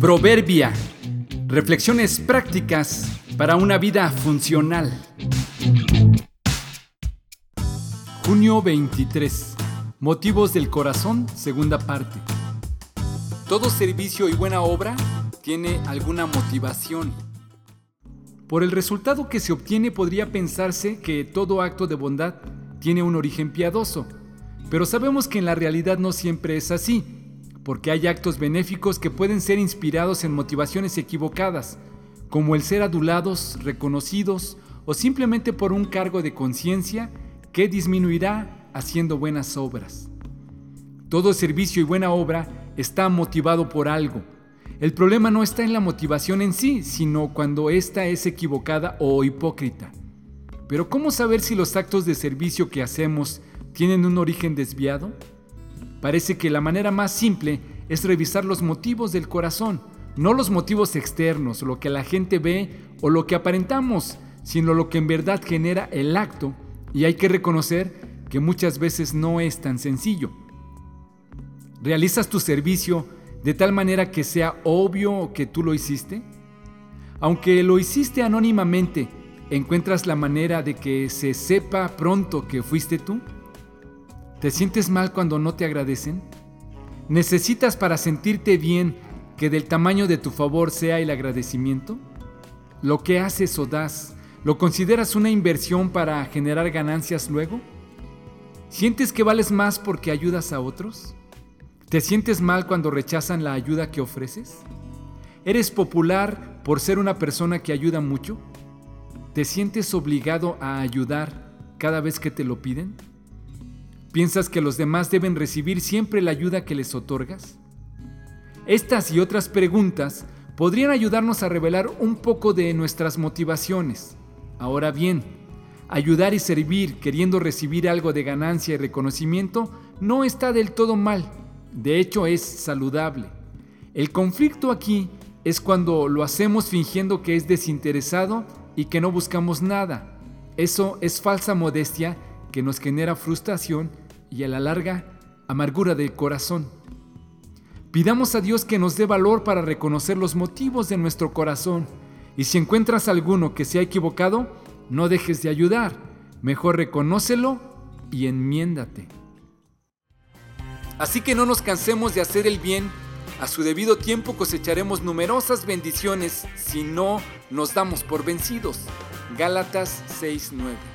Proverbia. Reflexiones prácticas para una vida funcional. Junio 23. Motivos del corazón, segunda parte. Todo servicio y buena obra tiene alguna motivación. Por el resultado que se obtiene podría pensarse que todo acto de bondad tiene un origen piadoso, pero sabemos que en la realidad no siempre es así, porque hay actos benéficos que pueden ser inspirados en motivaciones equivocadas, como el ser adulados, reconocidos o simplemente por un cargo de conciencia que disminuirá haciendo buenas obras. Todo servicio y buena obra está motivado por algo. El problema no está en la motivación en sí, sino cuando ésta es equivocada o hipócrita. Pero ¿cómo saber si los actos de servicio que hacemos tienen un origen desviado? Parece que la manera más simple es revisar los motivos del corazón, no los motivos externos, lo que la gente ve o lo que aparentamos, sino lo que en verdad genera el acto, y hay que reconocer que muchas veces no es tan sencillo. ¿Realizas tu servicio de tal manera que sea obvio que tú lo hiciste? Aunque lo hiciste anónimamente, ¿encuentras la manera de que se sepa pronto que fuiste tú? ¿Te sientes mal cuando no te agradecen? ¿Necesitas para sentirte bien que del tamaño de tu favor sea el agradecimiento? ¿Lo que haces o das, lo consideras una inversión para generar ganancias luego? ¿Sientes que vales más porque ayudas a otros? ¿Te sientes mal cuando rechazan la ayuda que ofreces? ¿Eres popular por ser una persona que ayuda mucho? ¿Te sientes obligado a ayudar cada vez que te lo piden? ¿Piensas que los demás deben recibir siempre la ayuda que les otorgas? Estas y otras preguntas podrían ayudarnos a revelar un poco de nuestras motivaciones. Ahora bien, ayudar y servir queriendo recibir algo de ganancia y reconocimiento no está del todo mal de hecho, es saludable. El conflicto aquí es cuando lo hacemos fingiendo que es desinteresado y que no buscamos nada. Eso es falsa modestia que nos genera frustración y a la larga amargura del corazón. Pidamos a Dios que nos dé valor para reconocer los motivos de nuestro corazón y si encuentras alguno que se ha equivocado, no dejes de ayudar, mejor reconócelo y enmiéndate. Así que no nos cansemos de hacer el bien. A su debido tiempo cosecharemos numerosas bendiciones si no nos damos por vencidos. Gálatas 6:9